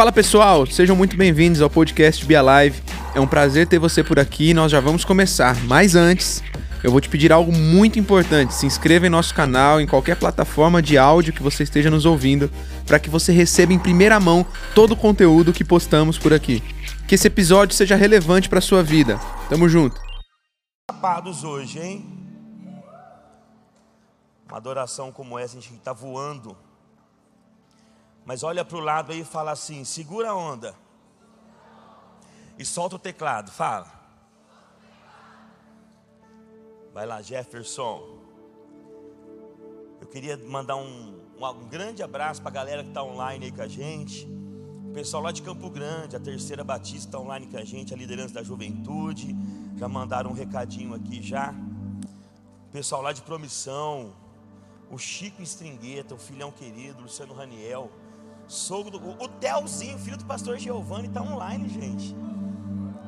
Fala pessoal, sejam muito bem-vindos ao podcast Be Alive. É um prazer ter você por aqui e nós já vamos começar. Mas antes, eu vou te pedir algo muito importante. Se inscreva em nosso canal, em qualquer plataforma de áudio que você esteja nos ouvindo, para que você receba em primeira mão todo o conteúdo que postamos por aqui. Que esse episódio seja relevante para sua vida. Tamo junto. Chapados hoje, hein? Uma adoração como essa, a gente está voando. Mas olha para o lado aí e fala assim: segura a onda. E solta o teclado, fala. Vai lá, Jefferson. Eu queria mandar um, um, um grande abraço para a galera que está online aí com a gente. O pessoal lá de Campo Grande, a terceira Batista está online com a gente, a liderança da juventude. Já mandaram um recadinho aqui já. O pessoal lá de Promissão, o Chico Stringueta, o filhão querido, Luciano Raniel, sogro do. O Telzinho, filho do pastor Giovanni, está online, gente.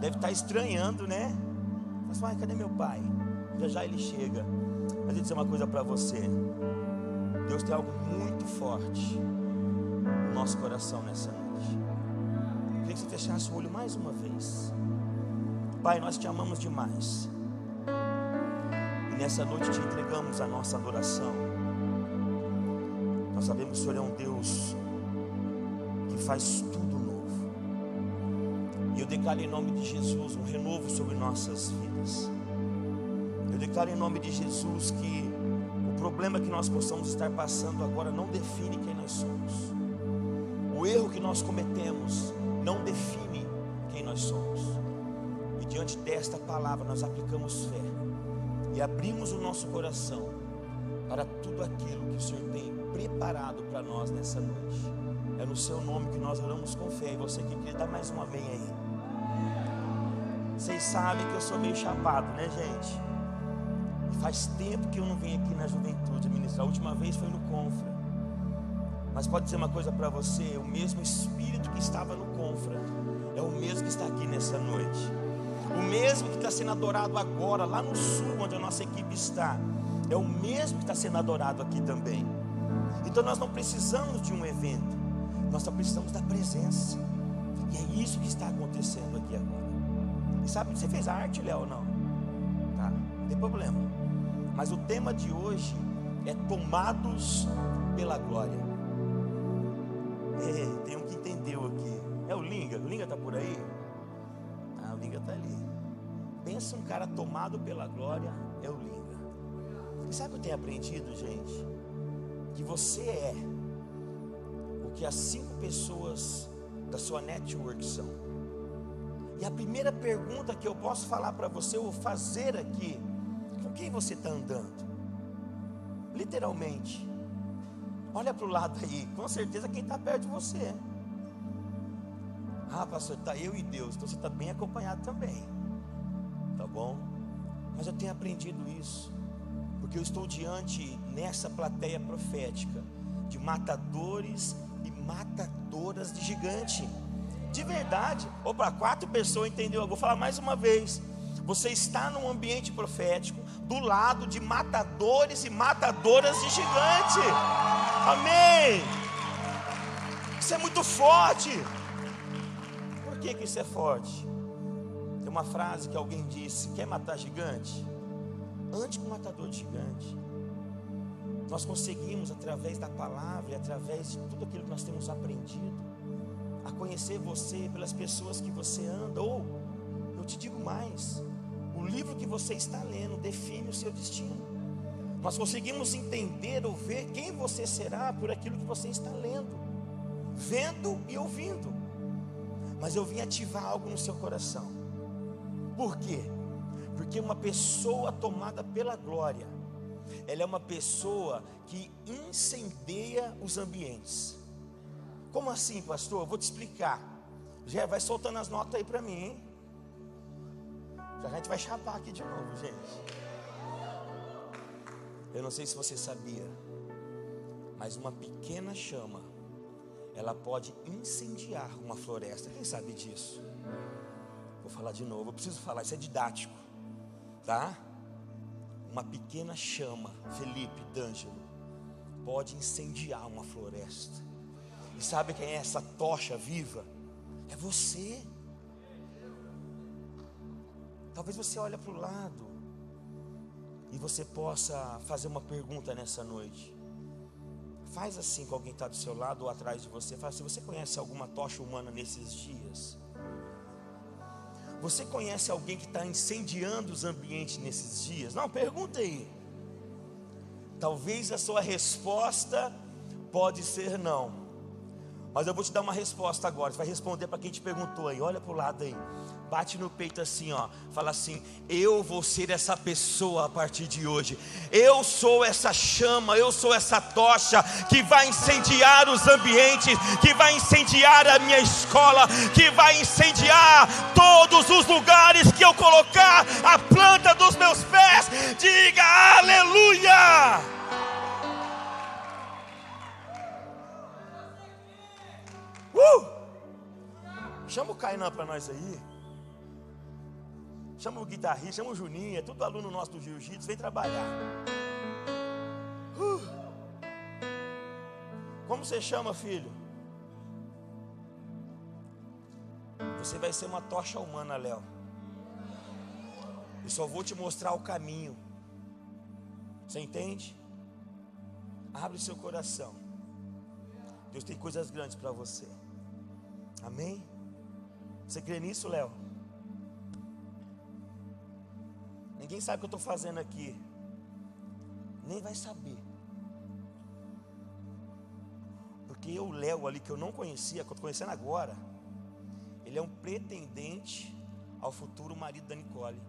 Deve estar tá estranhando, né? Mas, assim, cadê meu pai? Já já ele chega. Mas eu vou dizer uma coisa para você. Deus tem algo muito forte no nosso coração nessa noite. Eu queria que você fechasse o olho mais uma vez. Pai, nós te amamos demais. E nessa noite te entregamos a nossa adoração. Nós sabemos que o Senhor é um Deus faz tudo novo. E eu declaro em nome de Jesus um renovo sobre nossas vidas. Eu declaro em nome de Jesus que o problema que nós possamos estar passando agora não define quem nós somos. O erro que nós cometemos não define quem nós somos. E diante desta palavra nós aplicamos fé e abrimos o nosso coração para tudo aquilo que o Senhor tem preparado para nós nessa noite. É no seu nome que nós oramos com fé. E você que quer dar mais um amém aí. Vocês sabem que eu sou meio chapado, né, gente? Faz tempo que eu não venho aqui na juventude ministrar. A última vez foi no Confra. Mas pode dizer uma coisa para você: o mesmo Espírito que estava no Confra é o mesmo que está aqui nessa noite. O mesmo que está sendo adorado agora, lá no sul, onde a nossa equipe está, é o mesmo que está sendo adorado aqui também. Então nós não precisamos de um evento, nós só precisamos da presença. E é isso que está acontecendo aqui agora. E sabe, você fez a arte, Léo, ou não? Tá, não tem problema. Mas o tema de hoje é tomados pela glória. É, tem um que entendeu aqui. É o Linga. O Linga está por aí? Ah, o Linga está ali. Pensa um cara tomado pela glória, é o Linga. E sabe o que eu tenho aprendido, gente? Que você é que as cinco pessoas da sua network são. E a primeira pergunta que eu posso falar para você, ou fazer aqui, com quem você está andando? Literalmente. Olha para o lado aí, com certeza quem está perto de você. Ah, pastor, está eu e Deus, então você está bem acompanhado também. Tá bom? Mas eu tenho aprendido isso porque eu estou diante nessa plateia profética de matadores e matadoras de gigante. De verdade, opa, quatro pessoas entendeu? Eu vou falar mais uma vez. Você está num ambiente profético do lado de matadores e matadoras de gigante. Amém. Isso é muito forte. Por que, que isso é forte? Tem uma frase que alguém disse: quer matar gigante? ande com o matador de gigante. Nós conseguimos, através da palavra e através de tudo aquilo que nós temos aprendido, a conhecer você pelas pessoas que você anda, ou eu te digo mais, o livro que você está lendo define o seu destino. Nós conseguimos entender ou ver quem você será por aquilo que você está lendo, vendo e ouvindo. Mas eu vim ativar algo no seu coração. Por quê? Porque uma pessoa tomada pela glória, ela é uma pessoa que incendeia os ambientes. Como assim, pastor? Eu vou te explicar. Já vai soltando as notas aí para mim, hein? Já a gente vai chapar aqui de novo, gente. Eu não sei se você sabia, mas uma pequena chama, ela pode incendiar uma floresta. Quem sabe disso? Vou falar de novo, eu preciso falar, isso é didático tá? Uma pequena chama, Felipe D'Angelo, pode incendiar uma floresta. E sabe quem é essa tocha viva? É você. Talvez você olhe para o lado e você possa fazer uma pergunta nessa noite. Faz assim com alguém que está do seu lado ou atrás de você. Fala assim: você conhece alguma tocha humana nesses dias? Você conhece alguém que está incendiando os ambientes nesses dias? Não, pergunta aí. Talvez a sua resposta pode ser não. Mas eu vou te dar uma resposta agora. Você vai responder para quem te perguntou aí. Olha para o lado aí. Bate no peito assim, ó. Fala assim: Eu vou ser essa pessoa a partir de hoje. Eu sou essa chama, eu sou essa tocha que vai incendiar os ambientes, que vai incendiar a minha escola, que vai incendiar todos os lugares que eu colocar a planta dos meus pés. Diga aleluia! Uh! Chama o Kainan para nós aí. Chama o guitarrista, chama o Juninho, é tudo aluno nosso do Jiu-Jitsu, vem trabalhar. Uh! Como você chama, filho? Você vai ser uma tocha humana, Léo. E só vou te mostrar o caminho. Você entende? Abre seu coração. Deus tem coisas grandes para você. Amém? Você crê nisso, Léo? Ninguém sabe o que eu estou fazendo aqui. Nem vai saber. Porque o Léo ali que eu não conhecia, que eu estou conhecendo agora, ele é um pretendente ao futuro marido da Nicole.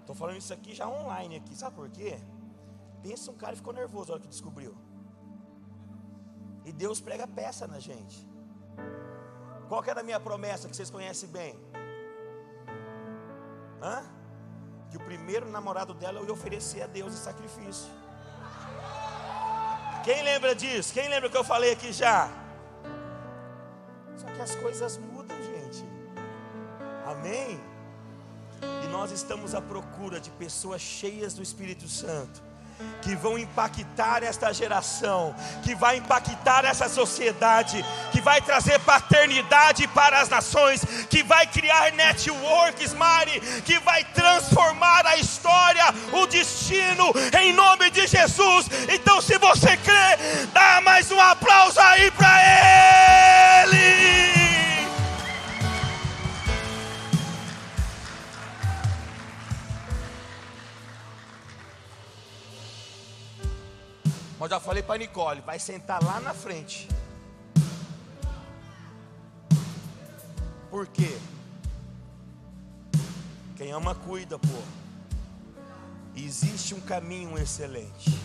Estou falando isso aqui já online aqui, sabe por quê? Pensa um cara ficou nervoso na hora que descobriu. E Deus prega peça na gente. Qual que era a minha promessa que vocês conhecem bem? Hã? Que o primeiro namorado dela eu ia oferecer a Deus em sacrifício. Quem lembra disso? Quem lembra que eu falei aqui já? Só que as coisas mudam, gente. Amém? E nós estamos à procura de pessoas cheias do Espírito Santo que vão impactar esta geração, que vai impactar essa sociedade, que vai trazer paternidade para as nações, que vai criar networks, Mari, que vai transformar a história, o destino, em nome de Jesus. Então, se você crê, dá mais um aplauso aí para Ele. Mas já falei para Nicole, vai sentar lá na frente. Por quê? Quem ama cuida, pô. existe um caminho excelente.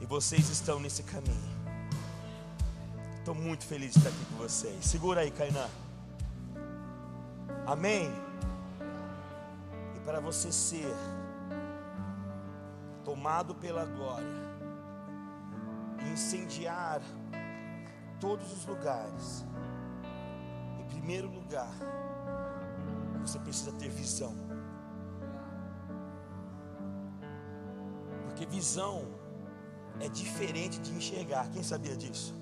E vocês estão nesse caminho. Estou muito feliz de estar aqui com vocês. Segura aí, Kainan. Amém. E para você ser tomado pela glória, incendiar todos os lugares. Em primeiro lugar, você precisa ter visão. Porque visão é diferente de enxergar. Quem sabia disso?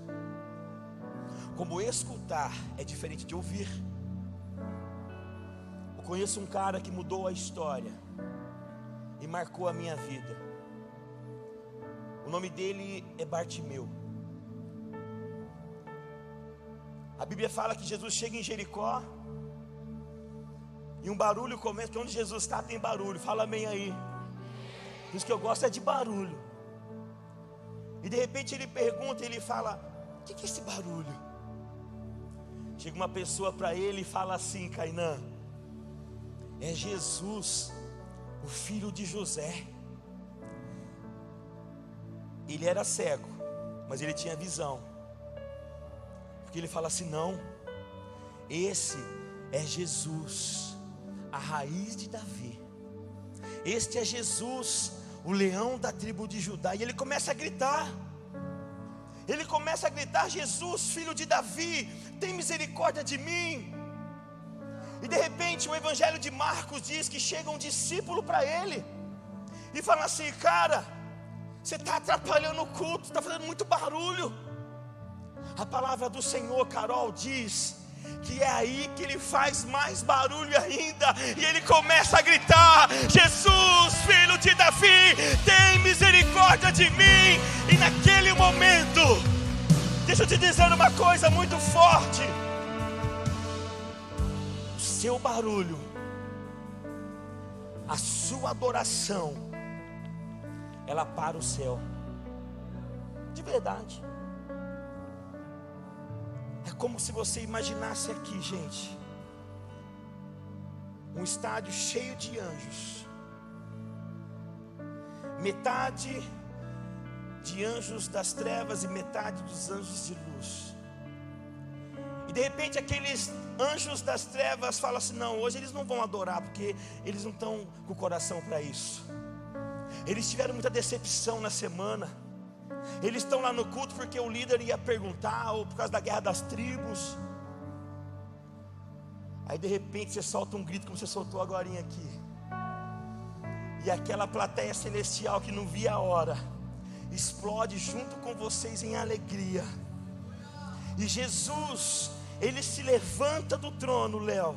Como escutar é diferente de ouvir. Eu conheço um cara que mudou a história e marcou a minha vida. O nome dele é Bartimeu. A Bíblia fala que Jesus chega em Jericó e um barulho começa. Onde Jesus está tem barulho. Fala amém aí. Por isso que eu gosto é de barulho. E de repente ele pergunta, ele fala: O que é esse barulho? Chega uma pessoa para ele e fala assim: Cainã, é Jesus, o filho de José. Ele era cego, mas ele tinha visão. Porque ele fala assim: não, esse é Jesus, a raiz de Davi. Este é Jesus, o leão da tribo de Judá. E ele começa a gritar. Ele começa a gritar: Jesus, filho de Davi, tem misericórdia de mim. E de repente o Evangelho de Marcos diz que chega um discípulo para ele e fala assim: Cara, Você está atrapalhando o culto, está fazendo muito barulho. A palavra do Senhor, Carol, diz que é aí que ele faz mais barulho ainda, e ele começa a gritar: Jesus, filho de Davi, tem misericórdia de mim. E naquele momento, deixa eu te dizer uma coisa muito forte: o seu barulho, a sua adoração, ela para o céu, de verdade. É como se você imaginasse aqui, gente, um estádio cheio de anjos, metade de anjos das trevas e metade dos anjos de luz. E de repente aqueles anjos das trevas falam assim: não, hoje eles não vão adorar, porque eles não estão com o coração para isso. Eles tiveram muita decepção na semana. Eles estão lá no culto porque o líder ia perguntar, ou por causa da guerra das tribos. Aí de repente você solta um grito como você soltou agora aqui. E aquela plateia celestial que não via a hora, explode junto com vocês em alegria. E Jesus, ele se levanta do trono, Léo,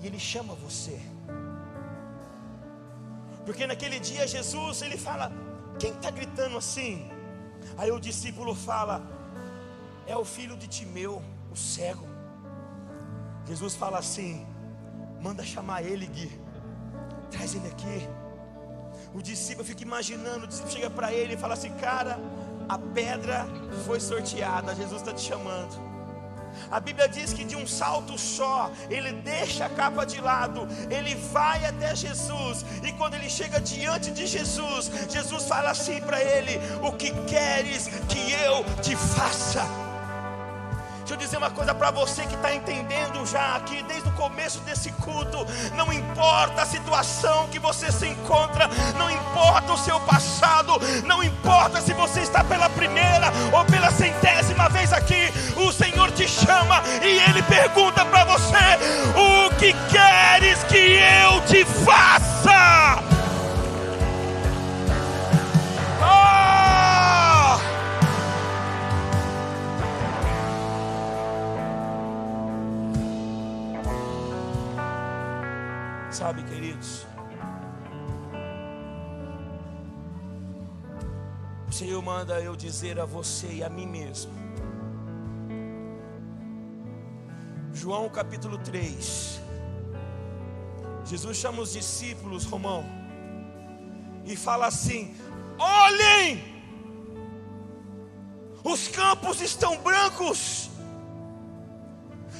e ele chama você. Porque naquele dia Jesus, ele fala: quem está gritando assim? Aí o discípulo fala: É o filho de Timeu, o cego. Jesus fala assim: Manda chamar ele, Gui. Traz ele aqui. O discípulo fica imaginando, o discípulo chega para ele e fala assim: Cara, a pedra foi sorteada, Jesus está te chamando. A Bíblia diz que de um salto só, ele deixa a capa de lado, ele vai até Jesus, e quando ele chega diante de Jesus, Jesus fala assim para ele: O que queres que eu te faça? Deixa eu dizer uma coisa para você que está entendendo já aqui desde o começo desse culto. Não importa a situação que você se encontra, não importa o seu passado, não importa se você está pela primeira ou pela centésima vez aqui, o Senhor te chama e Ele pergunta para você: O que queres que eu te faça? Sabe, queridos, o Senhor manda eu dizer a você e a mim mesmo. João capítulo 3. Jesus chama os discípulos, Romão, e fala assim: Olhem, os campos estão brancos.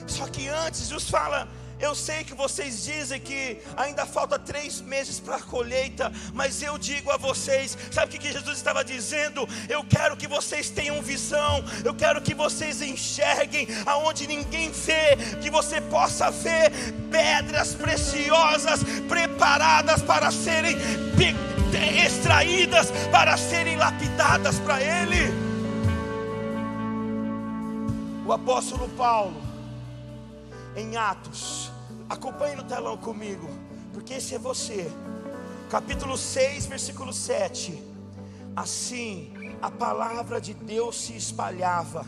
Só que antes, Jesus fala: eu sei que vocês dizem que ainda falta três meses para a colheita, mas eu digo a vocês: sabe o que Jesus estava dizendo? Eu quero que vocês tenham visão, eu quero que vocês enxerguem aonde ninguém vê, que você possa ver pedras preciosas preparadas para serem extraídas, para serem lapidadas para Ele. O apóstolo Paulo, em Atos, Acompanhe no telão comigo, porque esse é você. Capítulo 6, versículo 7. Assim, a palavra de Deus se espalhava,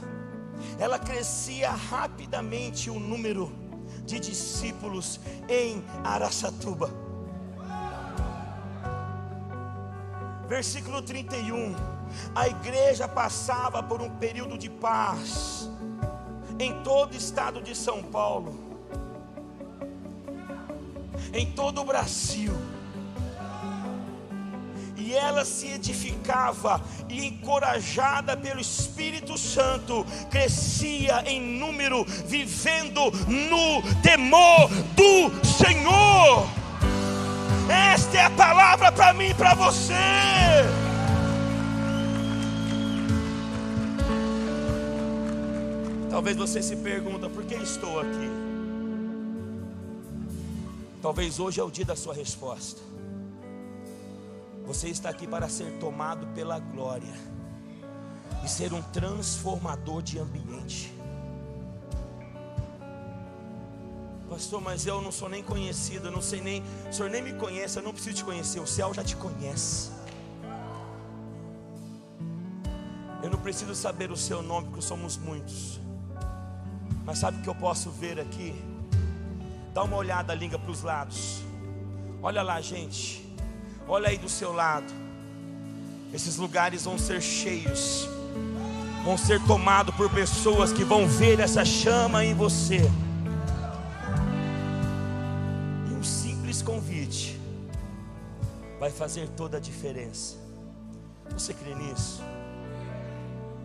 ela crescia rapidamente o número de discípulos em Araçatuba. Versículo 31. A igreja passava por um período de paz em todo o estado de São Paulo em todo o Brasil. E ela se edificava e encorajada pelo Espírito Santo, crescia em número, vivendo no temor do Senhor. Esta é a palavra para mim e para você. Talvez você se pergunta por que estou aqui. Talvez hoje é o dia da sua resposta. Você está aqui para ser tomado pela glória e ser um transformador de ambiente. Pastor, mas eu não sou nem conhecido, não sei nem, o senhor nem me conhece, eu não preciso te conhecer, o céu já te conhece. Eu não preciso saber o seu nome, porque somos muitos. Mas sabe o que eu posso ver aqui? Dá uma olhada, liga para os lados. Olha lá, gente. Olha aí do seu lado. Esses lugares vão ser cheios. Vão ser tomados por pessoas que vão ver essa chama em você. E um simples convite vai fazer toda a diferença. Você crê nisso?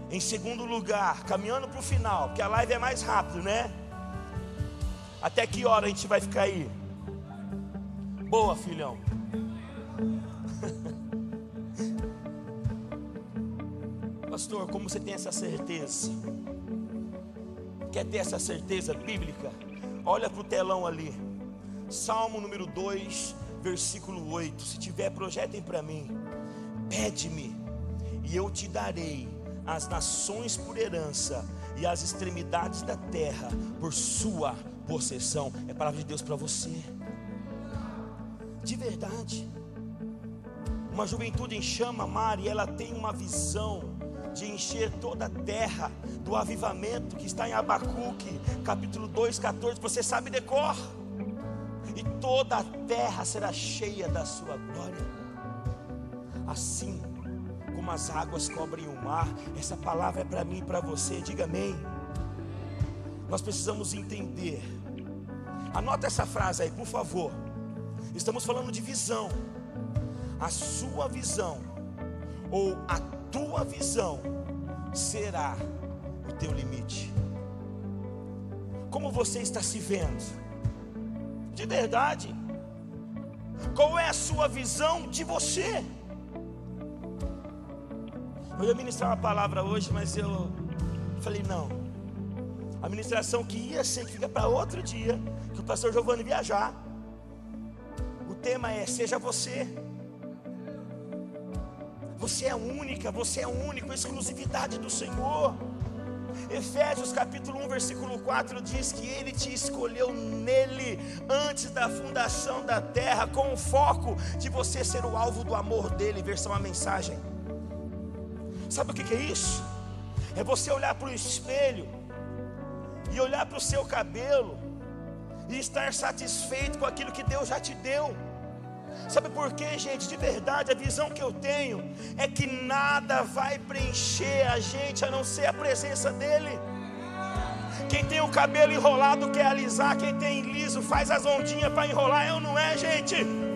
Em segundo lugar, caminhando para o final, porque a live é mais rápido, né? Até que hora a gente vai ficar aí? Boa, filhão. Pastor, como você tem essa certeza? Quer ter essa certeza bíblica? Olha para o telão ali. Salmo número 2, versículo 8. Se tiver, projetem para mim. Pede-me, e eu te darei as nações por herança e as extremidades da terra por sua possessão. É palavra de Deus para você. De verdade. Uma juventude em chama, Mari, ela tem uma visão de encher toda a terra do avivamento que está em Abacuque, capítulo 2, 14. Você sabe decor. E toda a terra será cheia da sua glória. Assim como as águas cobrem o mar. Essa palavra é para mim e para você, diga amém. Nós precisamos entender. Anota essa frase aí, por favor. Estamos falando de visão. A sua visão ou a tua visão será o teu limite. Como você está se vendo? De verdade. Qual é a sua visão de você? Eu ia ministrar uma palavra hoje, mas eu falei, não. A ministração que ia ser, fica para outro dia, pastor Giovanni viajar. O tema é: seja você. Você é única, você é único, exclusividade do Senhor. Efésios capítulo 1, versículo 4 diz que Ele te escolheu nele antes da fundação da terra, com o foco de você ser o alvo do amor dele. Versão a mensagem. Sabe o que, é isso? É você olhar para o espelho e olhar para o seu cabelo e estar satisfeito com aquilo que Deus já te deu. Sabe por quê, gente? De verdade, a visão que eu tenho é que nada vai preencher a gente a não ser a presença dEle. Quem tem o cabelo enrolado quer alisar, quem tem liso faz as ondinhas para enrolar, eu não é, gente?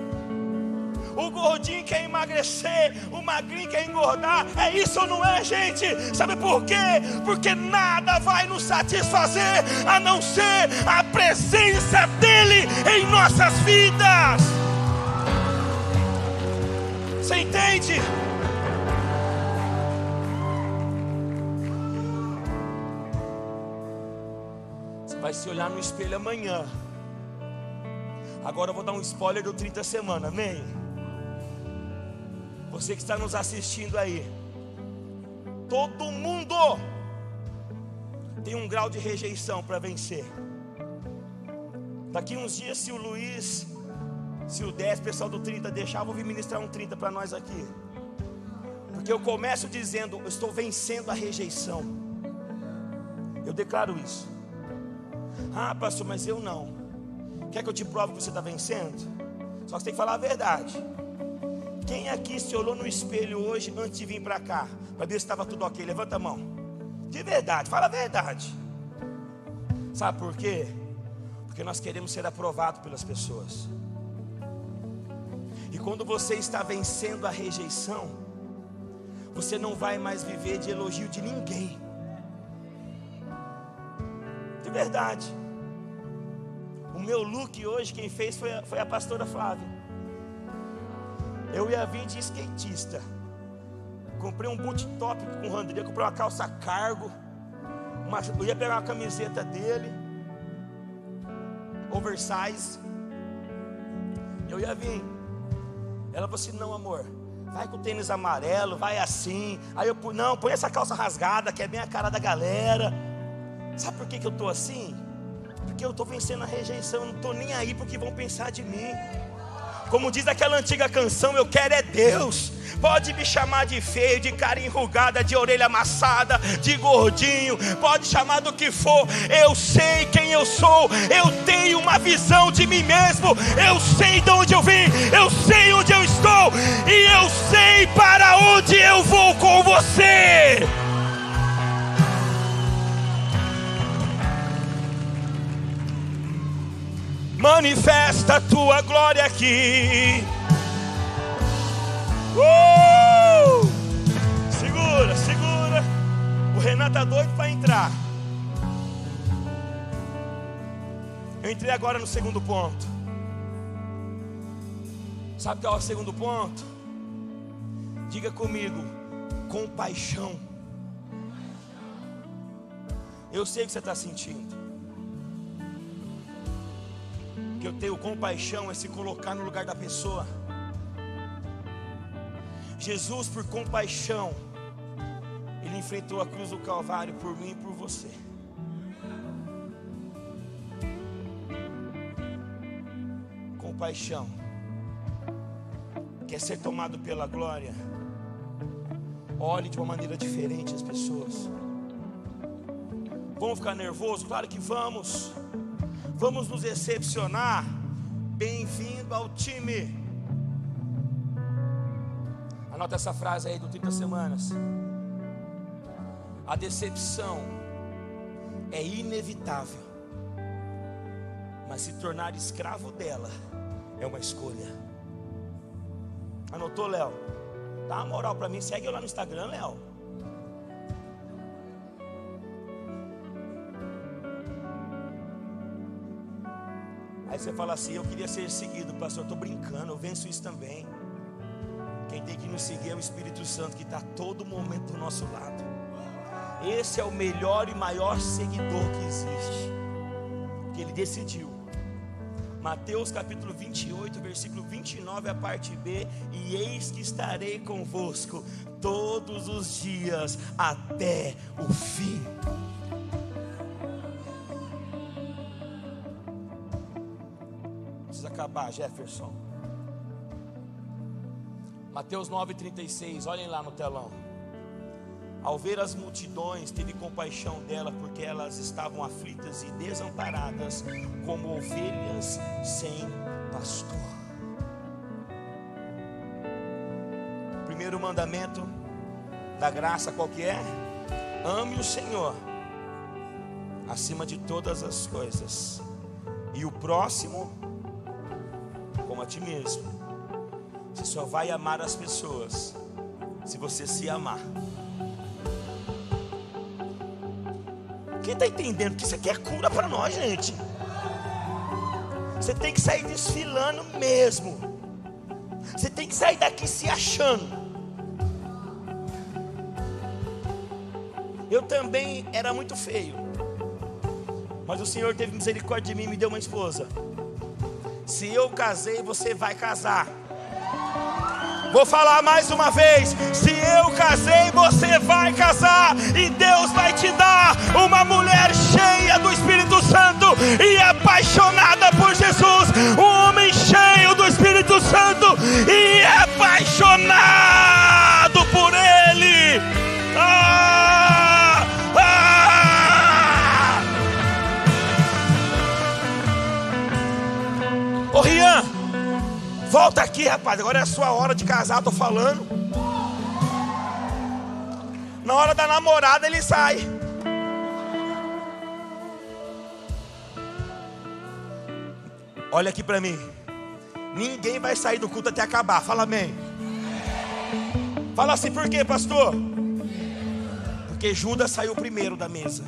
O gordinho quer emagrecer, o magrinho quer engordar. É isso ou não é, gente? Sabe por quê? Porque nada vai nos satisfazer a não ser a presença dEle em nossas vidas. Você entende? Você vai se olhar no espelho amanhã. Agora eu vou dar um spoiler do 30 semana, amém? Você que está nos assistindo aí, todo mundo tem um grau de rejeição para vencer. Daqui uns dias, se o Luiz, se o 10, pessoal do 30 deixar, vou vir ministrar um 30 para nós aqui. Porque eu começo dizendo, eu estou vencendo a rejeição. Eu declaro isso. Ah, pastor, mas eu não. Quer que eu te prove que você está vencendo? Só que você tem que falar a verdade. Quem aqui se olhou no espelho hoje antes de vir para cá? Para ver se estava tudo ok? Levanta a mão. De verdade, fala a verdade. Sabe por quê? Porque nós queremos ser aprovados pelas pessoas. E quando você está vencendo a rejeição, você não vai mais viver de elogio de ninguém. De verdade. O meu look hoje, quem fez foi a, foi a pastora Flávia. Eu ia vir de skatista. Comprei um boot top com o Randria, comprei uma calça cargo. Uma, eu ia pegar uma camiseta dele, oversize. Eu ia vir. Ela falou assim: não, amor, vai com o tênis amarelo, vai assim. Aí eu, não, põe essa calça rasgada, que é bem a cara da galera. Sabe por que, que eu estou assim? Porque eu estou vencendo a rejeição, eu não estou nem aí porque vão pensar de mim. Como diz aquela antiga canção, eu quero é Deus. pode me chamar de feio, de cara enrugada, de orelha amassada, de gordinho, pode chamar do que for. Eu sei quem eu sou, eu tenho uma visão de mim mesmo, eu sei de onde eu vim, eu sei onde eu estou e eu sei para onde eu vou com você. Manifesta a tua glória aqui. Uh! Segura, segura. O Renan tá doido para entrar. Eu entrei agora no segundo ponto. Sabe qual é o segundo ponto? Diga comigo, compaixão. Eu sei o que você está sentindo que eu tenho compaixão é se colocar no lugar da pessoa. Jesus, por compaixão, Ele enfrentou a cruz do Calvário por mim e por você. Compaixão, quer ser tomado pela glória, olhe de uma maneira diferente as pessoas. Vamos ficar nervosos? Claro que vamos vamos nos decepcionar. Bem-vindo ao time. Anota essa frase aí do 30 semanas. A decepção é inevitável, mas se tornar escravo dela é uma escolha. Anotou, Léo? Dá uma moral para mim, segue eu lá no Instagram, Léo. Aí você fala assim: Eu queria ser seguido, pastor. Estou brincando, eu venço isso também. Quem tem que nos seguir é o Espírito Santo, que está todo momento do nosso lado. Esse é o melhor e maior seguidor que existe. Que ele decidiu. Mateus capítulo 28, versículo 29, a parte B: E eis que estarei convosco todos os dias até o fim. Acabar, Jefferson. Mateus 9,36, olhem lá no telão. Ao ver as multidões, teve compaixão dela, porque elas estavam aflitas e desamparadas, como ovelhas sem pastor. Primeiro mandamento da graça qual que é? Ame o Senhor acima de todas as coisas. E o próximo a ti mesmo. Você só vai amar as pessoas se você se amar. Quem está entendendo que isso aqui é cura para nós, gente? Você tem que sair desfilando mesmo. Você tem que sair daqui se achando. Eu também era muito feio. Mas o Senhor teve misericórdia de mim e me deu uma esposa. Se eu casei, você vai casar. Vou falar mais uma vez: se eu casei, você vai casar, e Deus vai te dar uma mulher cheia do Espírito Santo e apaixonada por Jesus, um homem cheio do Espírito Santo e apaixonado Volta aqui, rapaz. Agora é a sua hora de casar, tô falando. Na hora da namorada ele sai. Olha aqui para mim. Ninguém vai sair do culto até acabar. Fala amém. Fala assim, por quê, pastor? Porque Judas saiu primeiro da mesa.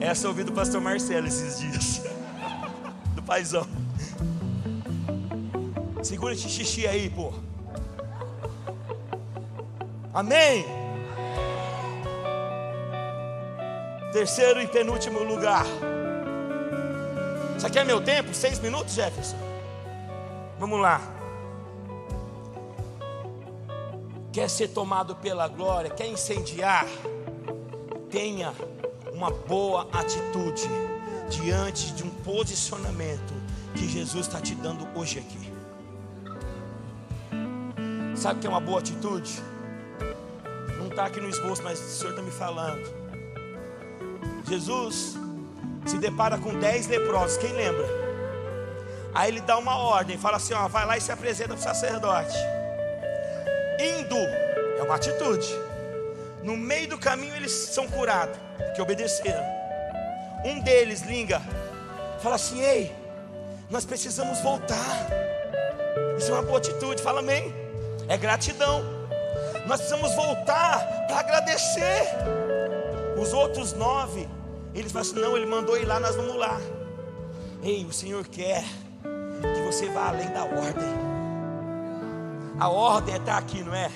Essa eu ouvi do pastor Marcelo esses dias paizão. Segura esse xixi aí, pô. Amém. Terceiro e penúltimo lugar. Isso aqui é meu tempo? Seis minutos, Jefferson? Vamos lá. Quer ser tomado pela glória? Quer incendiar? Tenha uma boa atitude diante de um posicionamento que Jesus está te dando hoje aqui. Sabe o que é uma boa atitude? Não está aqui no esboço, mas o Senhor está me falando. Jesus se depara com dez leprosos, quem lembra? Aí ele dá uma ordem, fala assim: ó, vai lá e se apresenta para o sacerdote. Indo é uma atitude. No meio do caminho eles são curados, porque obedeceram. Um deles, Linga, fala assim: Ei, nós precisamos voltar. Isso é uma boa atitude, fala amém. É gratidão. Nós precisamos voltar para agradecer. Os outros nove, eles falam assim: Não, ele mandou ir lá, nós vamos lá. Ei, o Senhor quer que você vá além da ordem. A ordem é estar aqui, não é?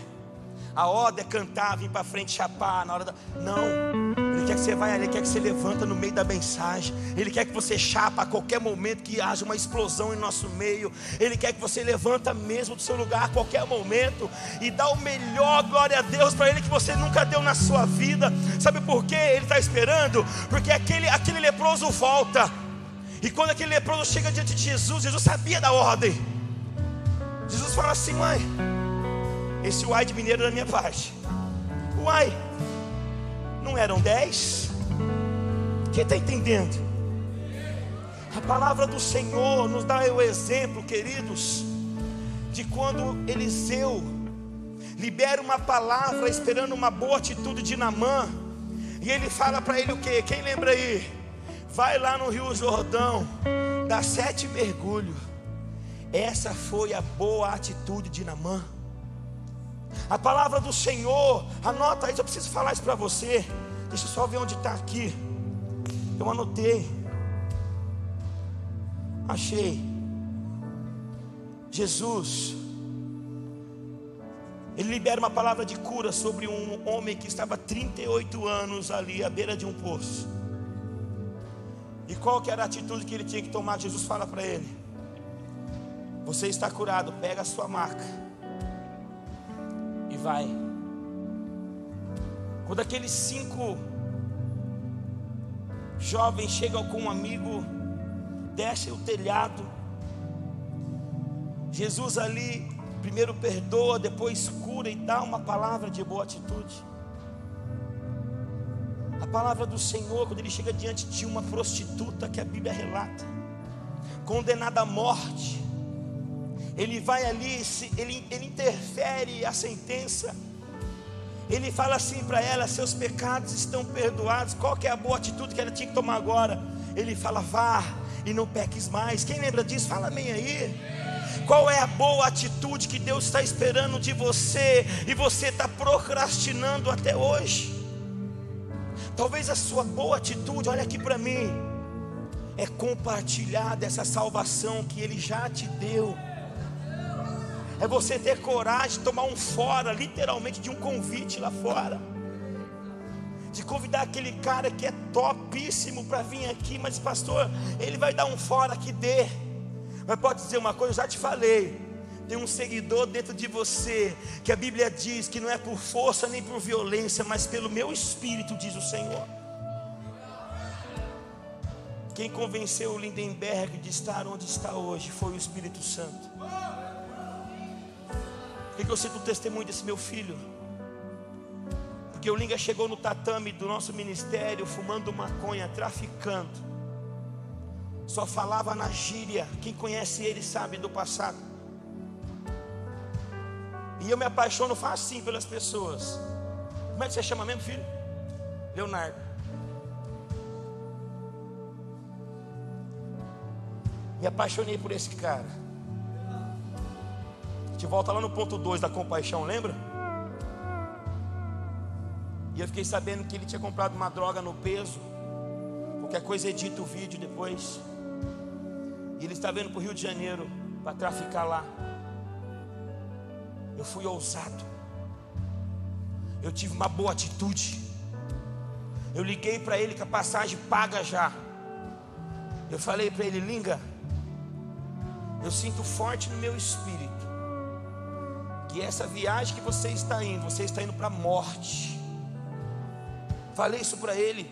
A ordem é cantar, vir para frente, chapar na hora da. Não. Ele quer que você vá ali, ele quer que você levanta no meio da mensagem. Ele quer que você chapa a qualquer momento que haja uma explosão em nosso meio. Ele quer que você levanta mesmo do seu lugar a qualquer momento e dá o melhor glória a Deus para ele que você nunca deu na sua vida. Sabe por quê? Ele está esperando? Porque aquele, aquele leproso volta. E quando aquele leproso chega diante de Jesus, Jesus sabia da ordem. Jesus fala assim, mãe. Esse uai de mineiro da minha parte. Uai, eram dez? Quem está entendendo? A palavra do Senhor nos dá o exemplo, queridos, de quando Eliseu libera uma palavra esperando uma boa atitude de Namã, e ele fala para ele o que? Quem lembra aí? Vai lá no Rio Jordão, dá sete mergulhos. Essa foi a boa atitude de Namã. A palavra do Senhor, anota aí, eu preciso falar isso para você. Deixa eu só ver onde está aqui. Eu anotei. Achei. Jesus. Ele libera uma palavra de cura sobre um homem que estava 38 anos ali à beira de um poço. E qual que era a atitude que ele tinha que tomar? Jesus fala para ele: Você está curado, pega a sua maca vai. Quando aqueles cinco jovens chegam com um amigo, desce o telhado. Jesus ali primeiro perdoa, depois cura e dá uma palavra de boa atitude. A palavra do Senhor, quando ele chega diante de uma prostituta que a Bíblia relata, condenada à morte, ele vai ali, ele, ele interfere a sentença. Ele fala assim para ela: seus pecados estão perdoados. Qual que é a boa atitude que ela tinha que tomar agora? Ele fala: vá e não peques mais. Quem lembra disso? Fala amém aí. Qual é a boa atitude que Deus está esperando de você e você está procrastinando até hoje? Talvez a sua boa atitude, olha aqui para mim, é compartilhar dessa salvação que Ele já te deu é você ter coragem de tomar um fora, literalmente de um convite lá fora. De convidar aquele cara que é topíssimo para vir aqui, mas pastor, ele vai dar um fora que dê. Mas pode dizer uma coisa, eu já te falei. Tem um seguidor dentro de você que a Bíblia diz que não é por força nem por violência, mas pelo meu espírito, diz o Senhor. Quem convenceu o Lindenberg de estar onde está hoje foi o Espírito Santo. Por que eu sinto o testemunho desse meu filho? Porque o Linga chegou no tatame do nosso ministério fumando maconha, traficando. Só falava na gíria. Quem conhece ele sabe do passado. E eu me apaixono facinho pelas pessoas. Como é que você chama mesmo, filho? Leonardo. Me apaixonei por esse cara gente volta lá no ponto 2 da compaixão, lembra? E eu fiquei sabendo que ele tinha comprado uma droga no peso. Qualquer coisa edita o vídeo depois. E ele está vendo para o Rio de Janeiro para traficar lá. Eu fui ousado. Eu tive uma boa atitude. Eu liguei para ele que a passagem paga já. Eu falei para ele, Linga, eu sinto forte no meu espírito que essa viagem que você está indo, você está indo para a morte. Falei isso para ele.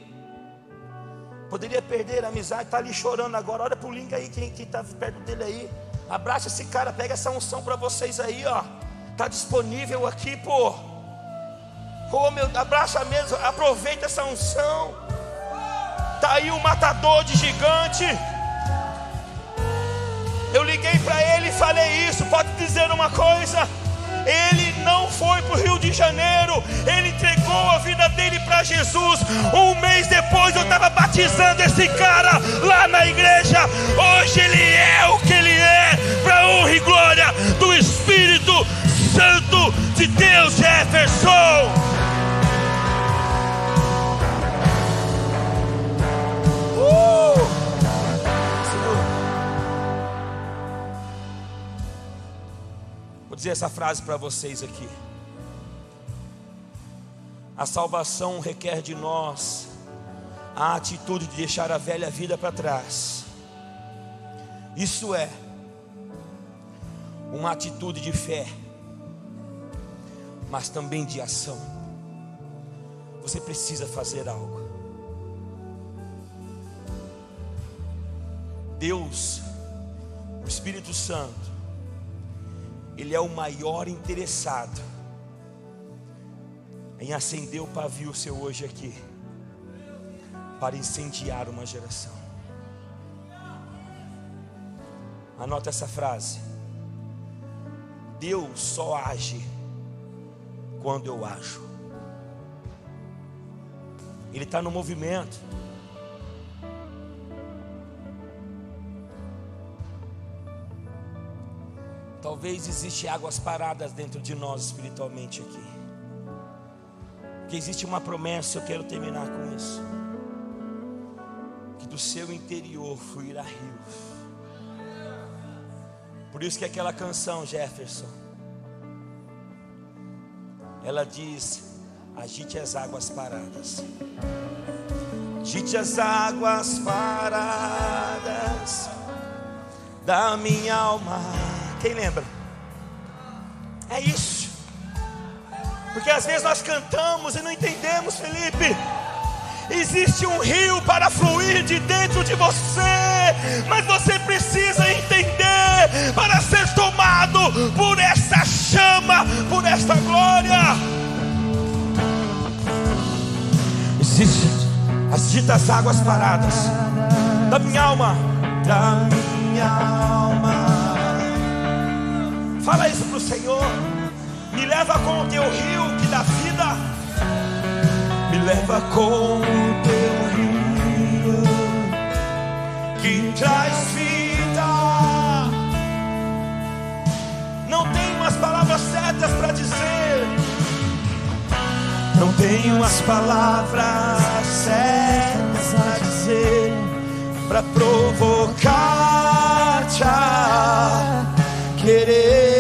Poderia perder a amizade, está ali chorando agora. Olha para o link aí, quem está perto dele aí. Abraça esse cara, pega essa unção para vocês aí, ó. Está disponível aqui, pô. Oh, meu, abraça mesmo, aproveita essa unção. Tá aí o um matador de gigante. Eu liguei para ele e falei isso. Pode dizer uma coisa. Ele não foi para o Rio de Janeiro, ele entregou a vida dele para Jesus. Um mês depois eu estava batizando esse cara lá na igreja. Hoje ele é o que ele é, para honra e glória do Espírito Santo de Deus, Jefferson. Dizer essa frase para vocês aqui. A salvação requer de nós a atitude de deixar a velha vida para trás. Isso é uma atitude de fé, mas também de ação. Você precisa fazer algo. Deus, o Espírito Santo, ele é o maior interessado em acender o pavio seu hoje aqui, para incendiar uma geração. Anota essa frase. Deus só age quando eu ajo. Ele está no movimento. Talvez existe águas paradas dentro de nós espiritualmente aqui. Que existe uma promessa, eu quero terminar com isso. Que do seu interior fluirá rios. Por isso que aquela canção, Jefferson, ela diz: agite as águas paradas. Agite as águas paradas da minha alma quem lembra? É isso. Porque às vezes nós cantamos e não entendemos, Felipe. Existe um rio para fluir de dentro de você, mas você precisa entender para ser tomado por essa chama, por essa glória. Existe as ditas águas paradas da minha alma, da minha alma Fala isso para o Senhor. Me leva com o teu rio que dá vida. Me leva com o teu rio que traz vida. Não tenho as palavras certas para dizer. Não tenho as palavras certas para dizer. Para provocar-te a querer.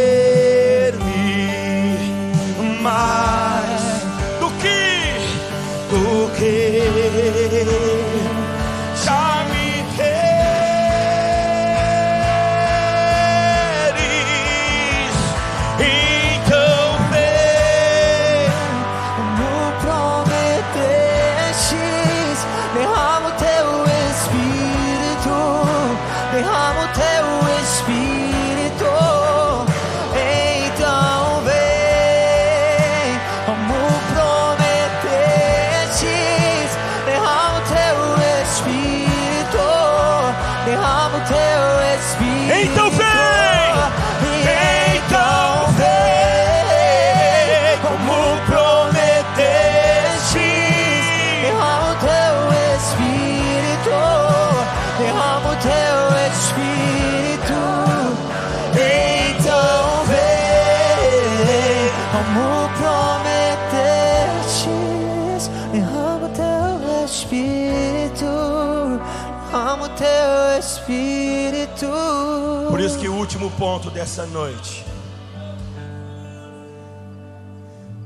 Último ponto dessa noite.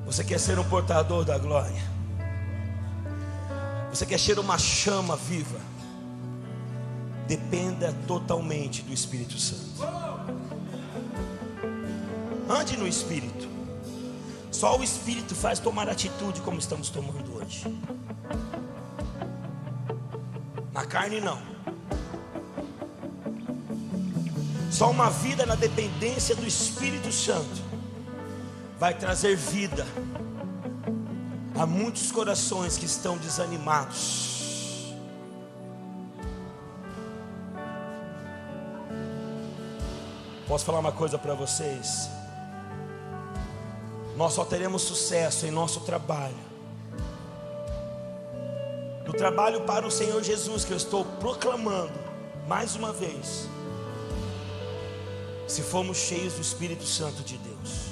Você quer ser um portador da glória? Você quer ser uma chama viva? Dependa totalmente do Espírito Santo. Ande no Espírito. Só o Espírito faz tomar atitude como estamos tomando hoje. Na carne, não. Só uma vida na dependência do Espírito Santo vai trazer vida a muitos corações que estão desanimados. Posso falar uma coisa para vocês? Nós só teremos sucesso em nosso trabalho. No trabalho para o Senhor Jesus que eu estou proclamando mais uma vez. Se formos cheios do Espírito Santo de Deus.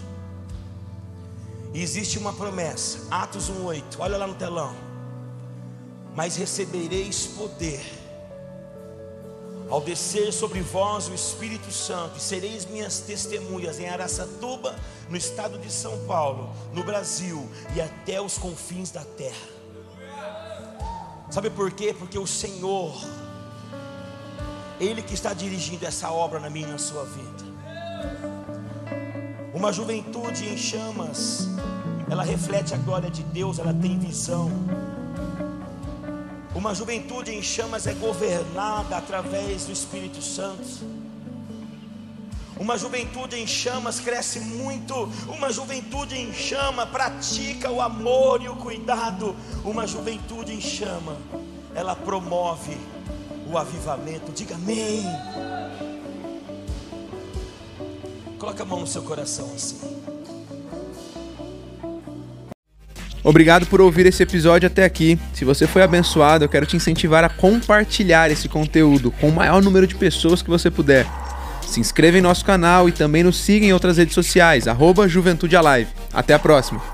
E existe uma promessa, Atos 1:8. Olha lá no telão. Mas recebereis poder ao descer sobre vós o Espírito Santo, e sereis minhas testemunhas em Araçatuba, no estado de São Paulo, no Brasil e até os confins da terra. Sabe por quê? Porque o Senhor, Ele que está dirigindo essa obra na minha e na sua vida. Uma juventude em chamas, ela reflete a glória de Deus, ela tem visão. Uma juventude em chamas é governada através do Espírito Santo. Uma juventude em chamas cresce muito. Uma juventude em chama pratica o amor e o cuidado. Uma juventude em chama, ela promove o avivamento. Diga amém. Coloca a mão no seu coração assim. Obrigado por ouvir esse episódio até aqui. Se você foi abençoado, eu quero te incentivar a compartilhar esse conteúdo com o maior número de pessoas que você puder. Se inscreva em nosso canal e também nos siga em outras redes sociais, arroba Juventude Alive. Até a próxima!